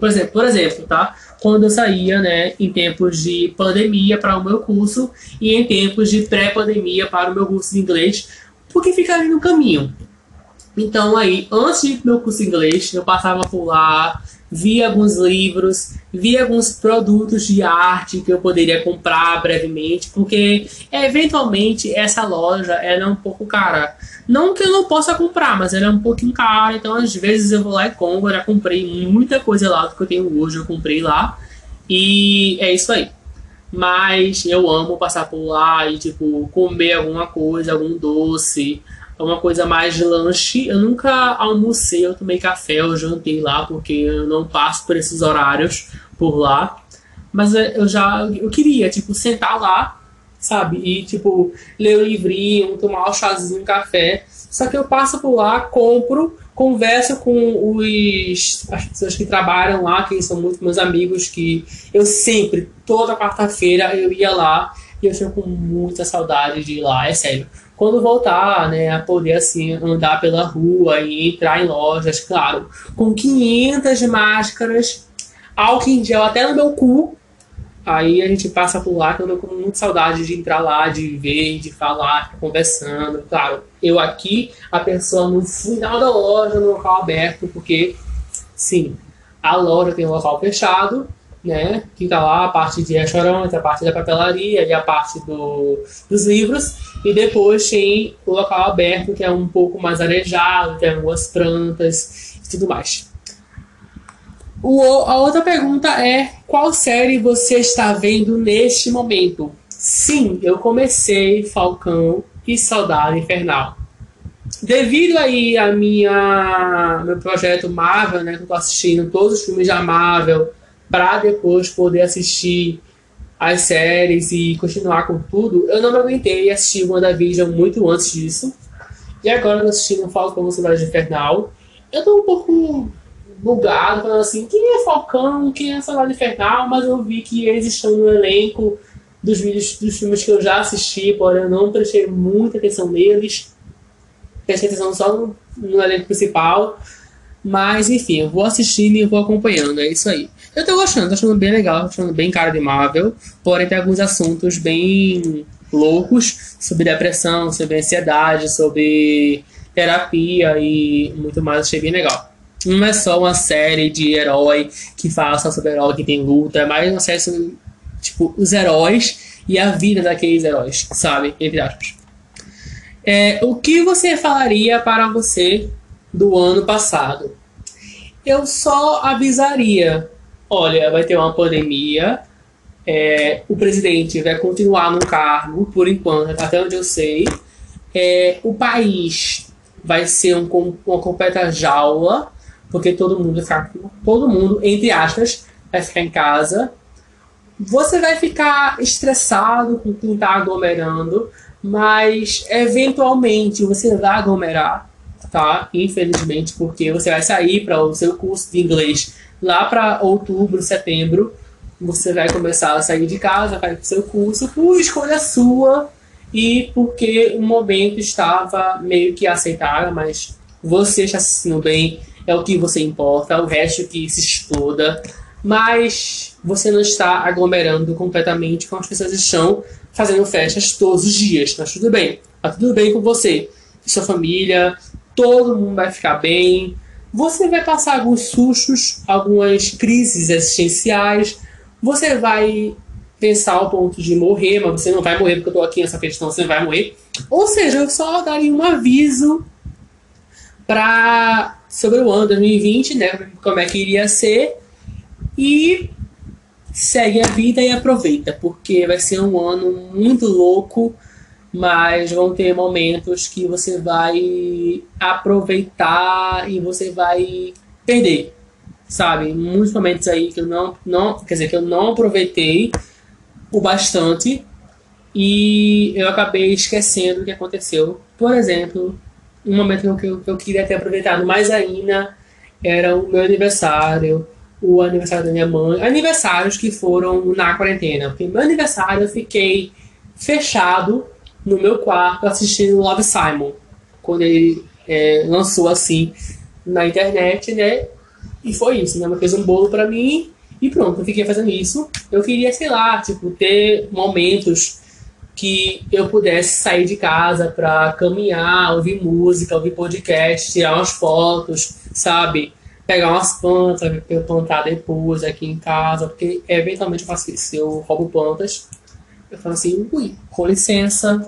por exemplo, por exemplo, tá? Quando eu saía, né, em tempos de pandemia para o meu curso e em tempos de pré-pandemia para o meu curso de inglês, porque fica ali no caminho. Então aí, antes de ir pro meu curso de inglês, eu passava por lá, vi alguns livros, vi alguns produtos de arte que eu poderia comprar brevemente, porque eventualmente essa loja ela é um pouco cara. Não que eu não possa comprar, mas ela é um pouquinho cara, então às vezes eu vou lá e compro. Já comprei muita coisa lá do que eu tenho hoje, eu comprei lá. E é isso aí. Mas eu amo passar por lá e tipo comer alguma coisa, algum doce, é uma coisa mais de lanche. Eu nunca almocei, eu tomei café, eu jantei lá, porque eu não passo por esses horários por lá. Mas eu já eu queria, tipo, sentar lá, sabe? E, tipo, ler um livrinho, tomar um chazinho, um café. Só que eu passo por lá, compro, converso com os, as pessoas que trabalham lá, que são muito meus amigos, que eu sempre, toda quarta-feira, eu ia lá e eu fico com muita saudade de ir lá, é sério quando voltar, né, a poder assim andar pela rua e entrar em lojas, claro, com 500 máscaras, álcool em gel até no meu cu. Aí a gente passa por lá, que eu tô com muita saudade de entrar lá, de ver, de falar, conversando. Claro, eu aqui, a pessoa no final da loja, no local aberto, porque sim, a loja tem um local fechado, né? Tá lá a parte de restaurante, a parte da papelaria e a parte do, dos livros. E depois tem o local aberto, que é um pouco mais arejado, tem algumas plantas e tudo mais. O, a outra pergunta é: qual série você está vendo neste momento? Sim, eu comecei Falcão e Saudade Infernal. Devido aí a minha meu projeto Marvel, né, que eu tô assistindo todos os filmes da Marvel, para depois poder assistir as séries e continuar com tudo, eu não me aguentei assistir WandaVision muito antes disso. E agora eu assistindo Falcão Cidade Infernal. Eu tô um pouco bugado, falando assim, quem é Falcão, quem é Cidade Infernal, mas eu vi que eles estão no elenco dos vídeos dos filmes que eu já assisti, porém eu não prestei muita atenção neles. Prestei atenção só no, no elenco principal. Mas enfim, eu vou assistindo e vou acompanhando, é isso aí. Eu tô gostando, tô achando bem legal, tô achando bem cara de Marvel, porém tem alguns assuntos bem loucos sobre depressão, sobre ansiedade, sobre terapia e muito mais, achei bem legal. Não é só uma série de herói que fala sobre herói que tem luta, é mais uma série sobre, tipo, os heróis e a vida daqueles heróis, sabe? Entre aspas. É, o que você falaria para você do ano passado? Eu só avisaria olha, vai ter uma pandemia, é, o presidente vai continuar no cargo, por enquanto, até onde eu sei. É, o país vai ser um, uma completa jaula, porque todo mundo ficar, todo mundo, entre aspas, vai ficar em casa. Você vai ficar estressado com quem está aglomerando, mas eventualmente você vai aglomerar, tá? Infelizmente, porque você vai sair para o seu curso de inglês lá para outubro, setembro, você vai começar a sair de casa, vai para o seu curso por escolha sua e porque o momento estava meio que aceitável, mas você está se sentindo bem, é o que você importa, o resto que se exploda. mas você não está aglomerando completamente com as pessoas que estão fazendo festas todos os dias. Mas tudo bem, tá tudo bem com você, sua família, todo mundo vai ficar bem. Você vai passar alguns sustos, algumas crises existenciais. Você vai pensar ao ponto de morrer, mas você não vai morrer porque eu tô aqui nessa questão, você não vai morrer. Ou seja, eu só daria um aviso para sobre o ano 2020, né? Como é que iria ser. E segue a vida e aproveita, porque vai ser um ano muito louco, mas vão ter momentos que você vai aproveitar e você vai perder, sabe? Muitos momentos aí que eu não, não quer dizer, que eu não aproveitei o bastante e eu acabei esquecendo o que aconteceu. Por exemplo, um momento que eu, que eu queria ter aproveitado mais ainda era o meu aniversário, o aniversário da minha mãe, aniversários que foram na quarentena. Porque meu aniversário eu fiquei fechado no meu quarto assistindo Love Simon, quando ele é, lançou assim na internet, né? E foi isso, minha mãe fez um bolo para mim e pronto, eu fiquei fazendo isso. Eu queria, sei lá, tipo, ter momentos que eu pudesse sair de casa para caminhar, ouvir música, ouvir podcast, tirar umas fotos, sabe? Pegar umas plantas, eu plantar depois aqui em casa, porque eventualmente eu faço isso. Eu roubo plantas, eu falo assim, ui, com licença,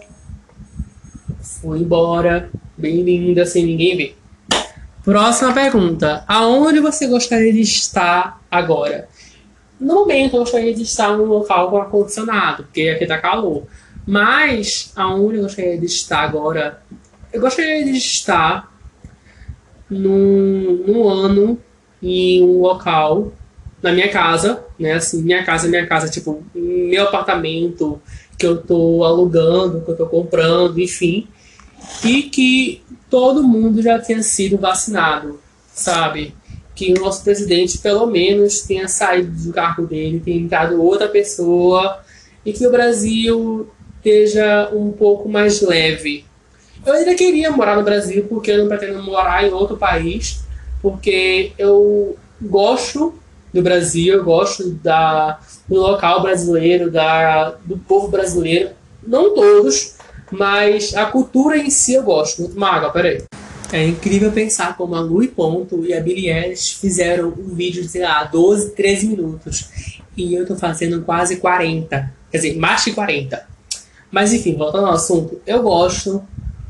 fui embora, bem linda, sem ninguém ver. Próxima pergunta: aonde você gostaria de estar agora? No momento, eu gostaria de estar num local com ar-condicionado, porque aqui tá calor. Mas, aonde eu gostaria de estar agora? Eu gostaria de estar num, num ano em um local, na minha casa, né? Assim, minha casa, minha casa, tipo, meu apartamento que eu tô alugando, que eu tô comprando, enfim. E que todo mundo já tenha sido vacinado, sabe? que o nosso presidente, pelo menos, tenha saído do cargo dele, tenha entrado outra pessoa e que o Brasil esteja um pouco mais leve. Eu ainda queria morar no Brasil porque eu não pretendo morar em outro país, porque eu gosto do Brasil, eu gosto da, do local brasileiro, da, do povo brasileiro. Não todos, mas a cultura em si eu gosto. Maga, peraí. É incrível pensar como a e Ponto e a Billie Eilish fizeram um vídeo de, sei lá, 12, 13 minutos. E eu tô fazendo quase 40. Quer dizer, mais de 40. Mas enfim, voltando ao assunto, eu gosto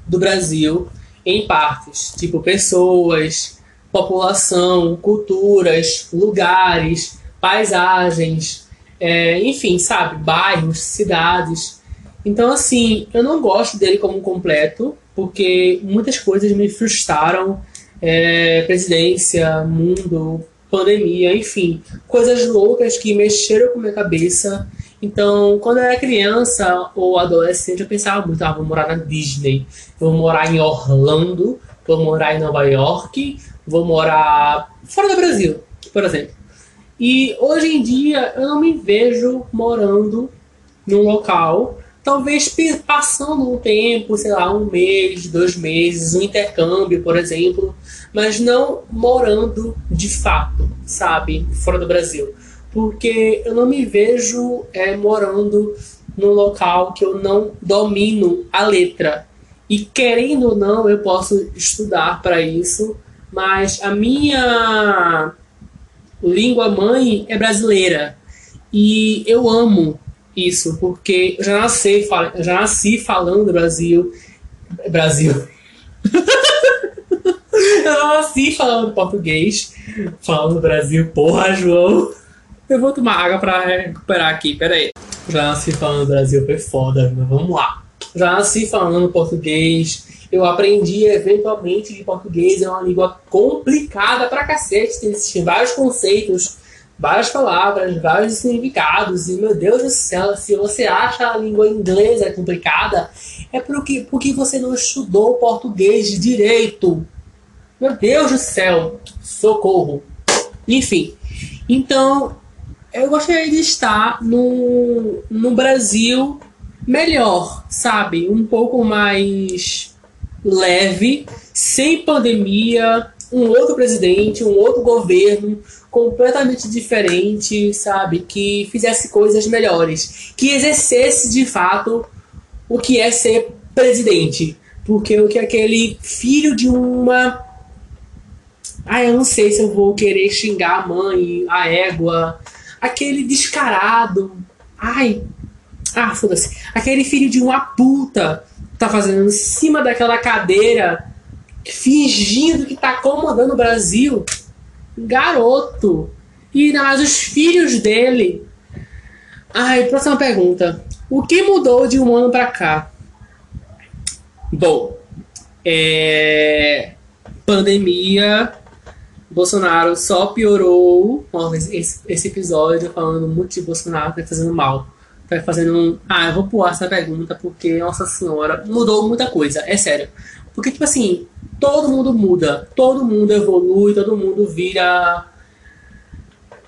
do Brasil em partes, tipo pessoas, população, culturas, lugares, paisagens, é, enfim, sabe, bairros, cidades. Então, assim, eu não gosto dele como completo, porque muitas coisas me frustraram. É, presidência, mundo, pandemia, enfim, coisas loucas que mexeram com minha cabeça. Então, quando eu era criança ou adolescente, eu pensava muito: ah, vou morar na Disney, vou morar em Orlando, vou morar em Nova York, vou morar fora do Brasil, por exemplo. E hoje em dia eu não me vejo morando num local talvez passando um tempo, sei lá, um mês, dois meses, um intercâmbio, por exemplo, mas não morando de fato, sabe, fora do Brasil. Porque eu não me vejo é, morando num local que eu não domino a letra. E querendo ou não, eu posso estudar para isso, mas a minha língua mãe é brasileira. E eu amo isso, porque eu já nasci, eu já nasci falando do Brasil. Brasil. eu nasci falando português, falando do Brasil. Porra, João. Eu vou tomar água pra recuperar aqui, pera aí. Já nasci falando do Brasil, foi foda, mas vamos lá. Já nasci falando português. Eu aprendi eventualmente de português, é uma língua complicada pra cacete, tem vários conceitos várias palavras, vários significados, e meu Deus do céu, se você acha a língua inglesa complicada, é porque, porque você não estudou português direito. Meu Deus do céu, socorro. Enfim, então eu gostaria de estar no, no Brasil melhor, sabe? Um pouco mais leve, sem pandemia, um outro presidente, um outro governo completamente diferente, sabe? Que fizesse coisas melhores, que exercesse de fato o que é ser presidente. Porque o que aquele filho de uma. Ah, eu não sei se eu vou querer xingar a mãe, a égua, aquele descarado. Ai. Ah, foda-se. Aquele filho de uma puta tá fazendo em cima daquela cadeira, fingindo que tá acomodando o Brasil. Garoto. E ainda mais os filhos dele. Ai, próxima pergunta. O que mudou de um ano para cá? Bom, é... pandemia, Bolsonaro só piorou. esse, esse episódio falando muito de Bolsonaro, tá fazendo mal. Tá fazendo um. Ah, eu vou pular essa pergunta porque, nossa senhora, mudou muita coisa, é sério. Porque, tipo assim, todo mundo muda, todo mundo evolui, todo mundo vira.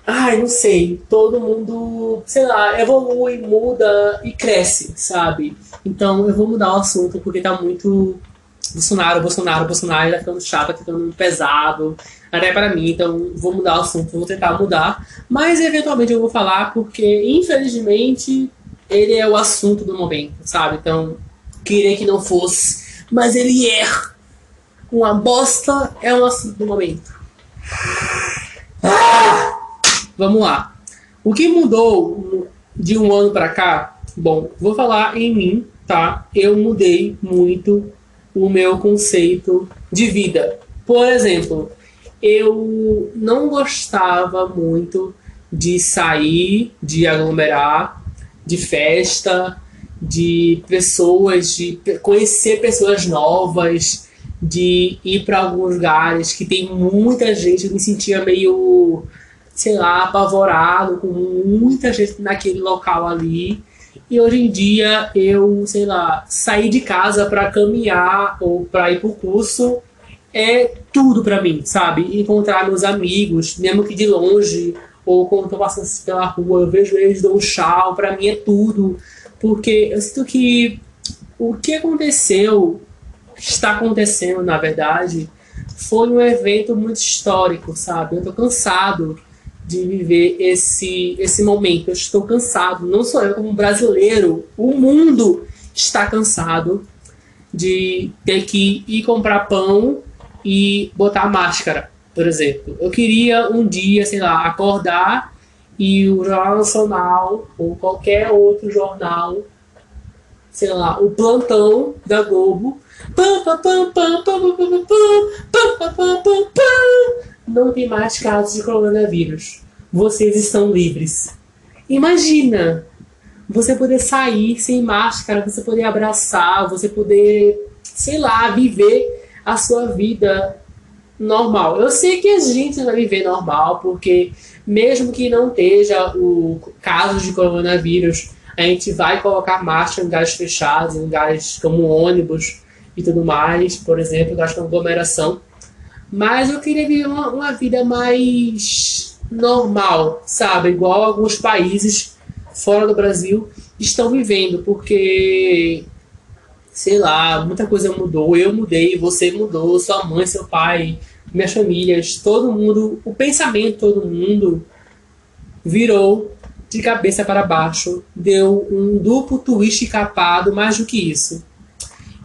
Ai, não sei, todo mundo, sei lá, evolui, muda e cresce, sabe? Então eu vou mudar o assunto porque tá muito Bolsonaro, Bolsonaro, Bolsonaro, tá ficando chato, tá ficando pesado, até para mim, então vou mudar o assunto, vou tentar mudar, mas eventualmente eu vou falar porque, infelizmente, ele é o assunto do momento, sabe? Então, queria que não fosse, mas ele é. Uma bosta é o assunto do momento. Ah! Vamos lá. O que mudou de um ano para cá? Bom, vou falar em mim, tá? Eu mudei muito o meu conceito de vida. Por exemplo, eu não gostava muito de sair, de aglomerar, de festa, de pessoas, de conhecer pessoas novas, de ir para alguns lugares que tem muita gente. Eu me sentia meio, sei lá, apavorado com muita gente naquele local ali. E hoje em dia eu, sei lá, sair de casa para caminhar ou para ir pro curso é tudo para mim, sabe? Encontrar meus amigos, mesmo que de longe, ou quando tô passando pela rua, eu vejo eles, dou um tchau, para mim é tudo. Porque eu sinto que o que aconteceu, está acontecendo na verdade, foi um evento muito histórico, sabe? Eu tô cansado de viver esse, esse momento. Eu estou cansado, não sou eu como brasileiro, o mundo está cansado de ter que ir comprar pão e botar máscara, por exemplo. Eu queria um dia, sei lá, acordar e o Jornal Nacional ou qualquer outro jornal, sei lá, o plantão da Globo, não tem mais casos de coronavírus. Vocês estão livres. Imagina você poder sair sem máscara, você poder abraçar, você poder, sei lá, viver a sua vida normal. Eu sei que a gente vai viver normal, porque mesmo que não esteja o caso de coronavírus, a gente vai colocar máscara em lugares fechados, em lugares como ônibus e tudo mais, por exemplo, lugares com aglomeração. Mas eu queria viver uma, uma vida mais normal, sabe? Igual alguns países fora do Brasil estão vivendo, porque sei lá, muita coisa mudou. Eu mudei, você mudou, sua mãe, seu pai, minhas famílias, todo mundo, o pensamento todo mundo virou de cabeça para baixo, deu um duplo twist capado, mais do que isso.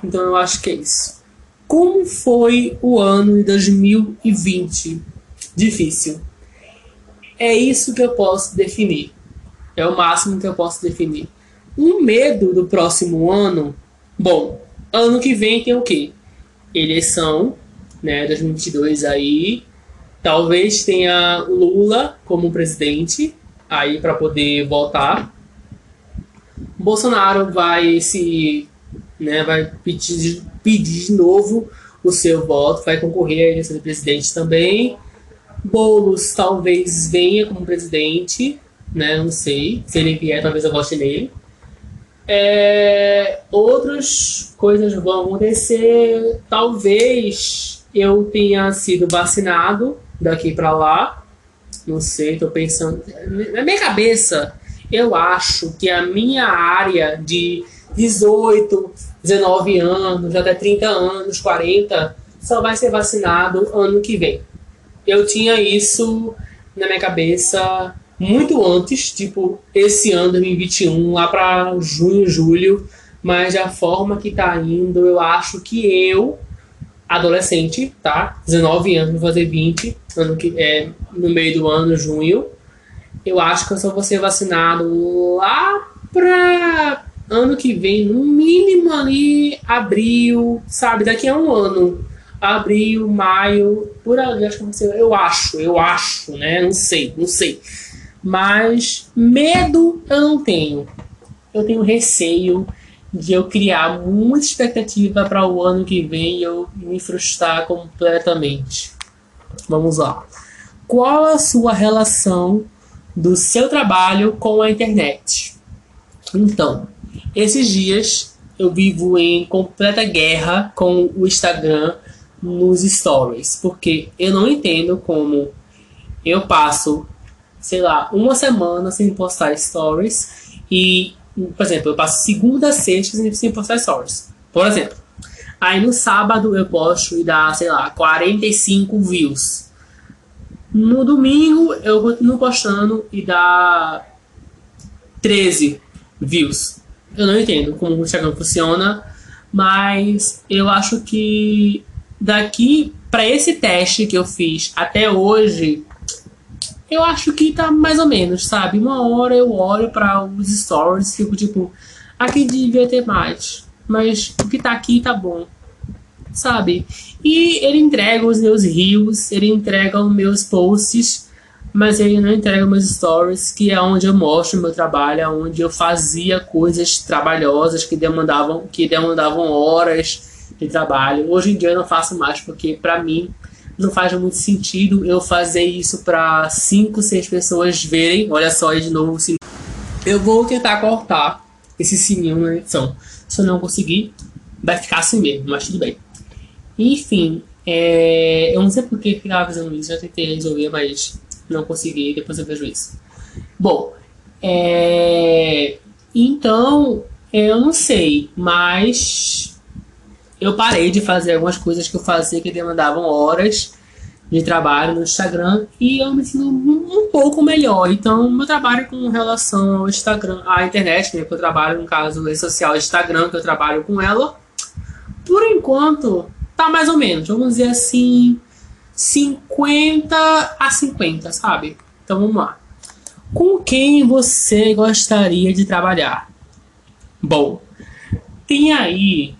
Então eu acho que é isso. Como foi o ano de 2020? Difícil. É isso que eu posso definir. É o máximo que eu posso definir. Um medo do próximo ano Bom, ano que vem tem o quê? Eleição, né, 2022 aí. Talvez tenha Lula como presidente aí para poder votar. Bolsonaro vai se, né, vai pedir, pedir de novo o seu voto, vai concorrer à eleição de presidente também. Bolos talvez venha como presidente, né? Não sei. Se ele vier, talvez eu vote nele. É, outras coisas vão acontecer. Talvez eu tenha sido vacinado daqui para lá. Não sei, estou pensando. Na minha cabeça, eu acho que a minha área de 18, 19 anos, até 30 anos, 40, só vai ser vacinado ano que vem. Eu tinha isso na minha cabeça muito antes, tipo, esse ano 2021, lá para junho, julho, mas da forma que tá indo, eu acho que eu, adolescente, tá? 19 anos, vou fazer 20, ano que, é, no meio do ano, junho, eu acho que eu só vou ser vacinado lá pra ano que vem, no mínimo ali, abril, sabe? Daqui a um ano. Abril, maio, por ali, acho que ser, eu acho, eu acho, né? Não sei, não sei. Mas medo eu não tenho. Eu tenho receio de eu criar muita expectativa para o ano que vem e eu me frustrar completamente. Vamos lá. Qual a sua relação do seu trabalho com a internet? Então, esses dias eu vivo em completa guerra com o Instagram nos stories, porque eu não entendo como eu passo, sei lá, uma semana sem postar stories e, por exemplo, eu passo segunda sexta sem postar stories. Por exemplo, aí no sábado eu posto e dá, sei lá, 45 views. No domingo eu continuo postando e dá 13 views. Eu não entendo como o Instagram funciona, mas eu acho que daqui para esse teste que eu fiz até hoje, eu acho que tá mais ou menos, sabe? Uma hora eu olho para os stories e fico tipo, aqui devia ter mais, mas o que tá aqui tá bom, sabe? E ele entrega os meus reels, ele entrega os meus posts mas ele não entrega meus stories, que é onde eu mostro meu trabalho, é onde eu fazia coisas trabalhosas que demandavam, que demandavam horas de trabalho. Hoje em dia eu não faço mais porque para mim não faz muito sentido eu fazer isso para cinco, seis pessoas verem. Olha só aí de novo o sininho. Eu vou tentar cortar esse sininho na edição. Se eu não conseguir, vai ficar assim mesmo, mas tudo bem. Enfim, é... eu não sei por que ficava fazendo isso, já tentei resolver, mas não consegui, depois eu vejo isso. Bom, é... então eu não sei, mas eu parei de fazer algumas coisas que eu fazia que demandavam horas de trabalho no Instagram e eu me sinto um pouco melhor. Então, meu trabalho com relação ao Instagram, à internet, né, que eu trabalho, no caso, rede social Instagram, que eu trabalho com ela, por enquanto, tá mais ou menos. Vamos dizer assim, 50 a 50, sabe? Então vamos lá. Com quem você gostaria de trabalhar? Bom, tem aí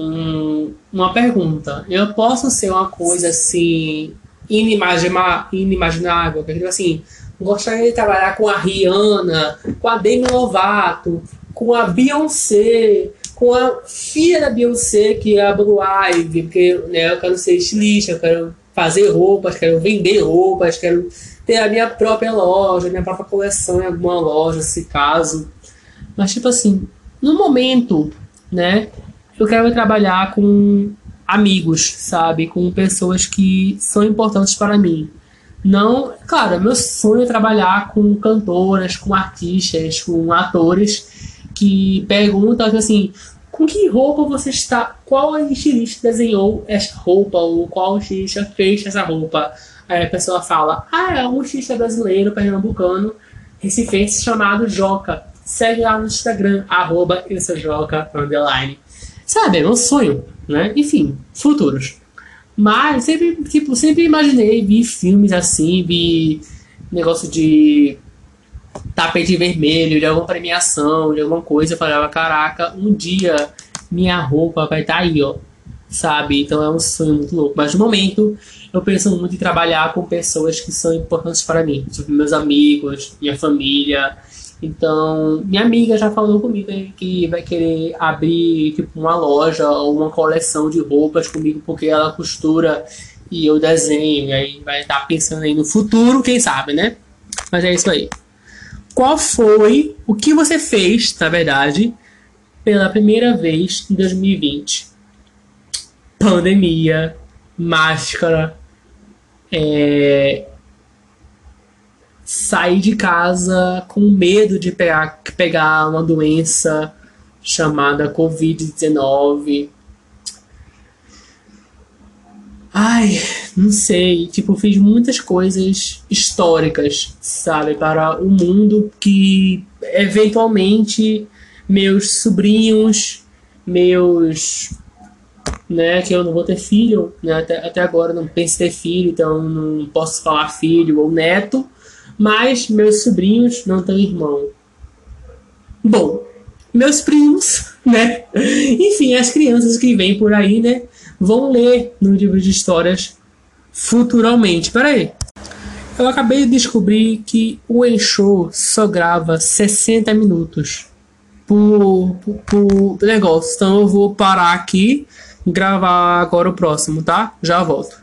um, uma pergunta. Eu posso ser uma coisa assim inimaginável? Porque, assim, gostaria de trabalhar com a Rihanna, com a Demi Lovato, com a Beyoncé, com a filha da Beyoncé, que é a Blue Ivy, porque né, eu quero ser estilista, eu quero fazer roupas, quero vender roupas, quero ter a minha própria loja, minha própria coleção em alguma loja, se caso. Mas, tipo assim, no momento, né, eu quero trabalhar com amigos, sabe? Com pessoas que são importantes para mim. Não, claro, meu sonho é trabalhar com cantoras, com artistas, com atores que perguntam assim: com que roupa você está, qual estilista desenhou essa roupa, ou qual estilista fez essa roupa. Aí a pessoa fala, ah, é um estilista brasileiro, pernambucano, recifense chamado Joca. Segue lá no Instagram, arroba Joca, underline. Sabe, é meu sonho, né? Enfim, futuros. Mas sempre, tipo, sempre imaginei, vi filmes assim, vi negócio de tapete vermelho, de alguma premiação, de alguma coisa, eu falava, caraca, um dia minha roupa vai estar tá aí, ó. Sabe? Então é um sonho muito louco. Mas no momento eu penso muito em trabalhar com pessoas que são importantes para mim. Tipo, meus amigos, minha família. Então, minha amiga já falou comigo que vai querer abrir tipo uma loja ou uma coleção de roupas comigo porque ela costura e eu desenho. E aí vai estar pensando aí no futuro, quem sabe, né? Mas é isso aí qual foi o que você fez, na verdade, pela primeira vez em 2020. Pandemia, máscara, é, sair de casa com medo de pegar, pegar uma doença chamada Covid-19. Ai, não sei. Tipo, fiz muitas coisas históricas, sabe? Para o mundo que eventualmente meus sobrinhos, meus. Né, que eu não vou ter filho, né? Até, até agora não penso ter filho, então não posso falar filho ou neto, mas meus sobrinhos não têm irmão. Bom, meus primos, né? Enfim, as crianças que vêm por aí, né? Vão ler no livro de histórias futuramente. Peraí. Eu acabei de descobrir que o Enxô só grava 60 minutos por, por, por negócio. Então eu vou parar aqui gravar agora o próximo, tá? Já volto.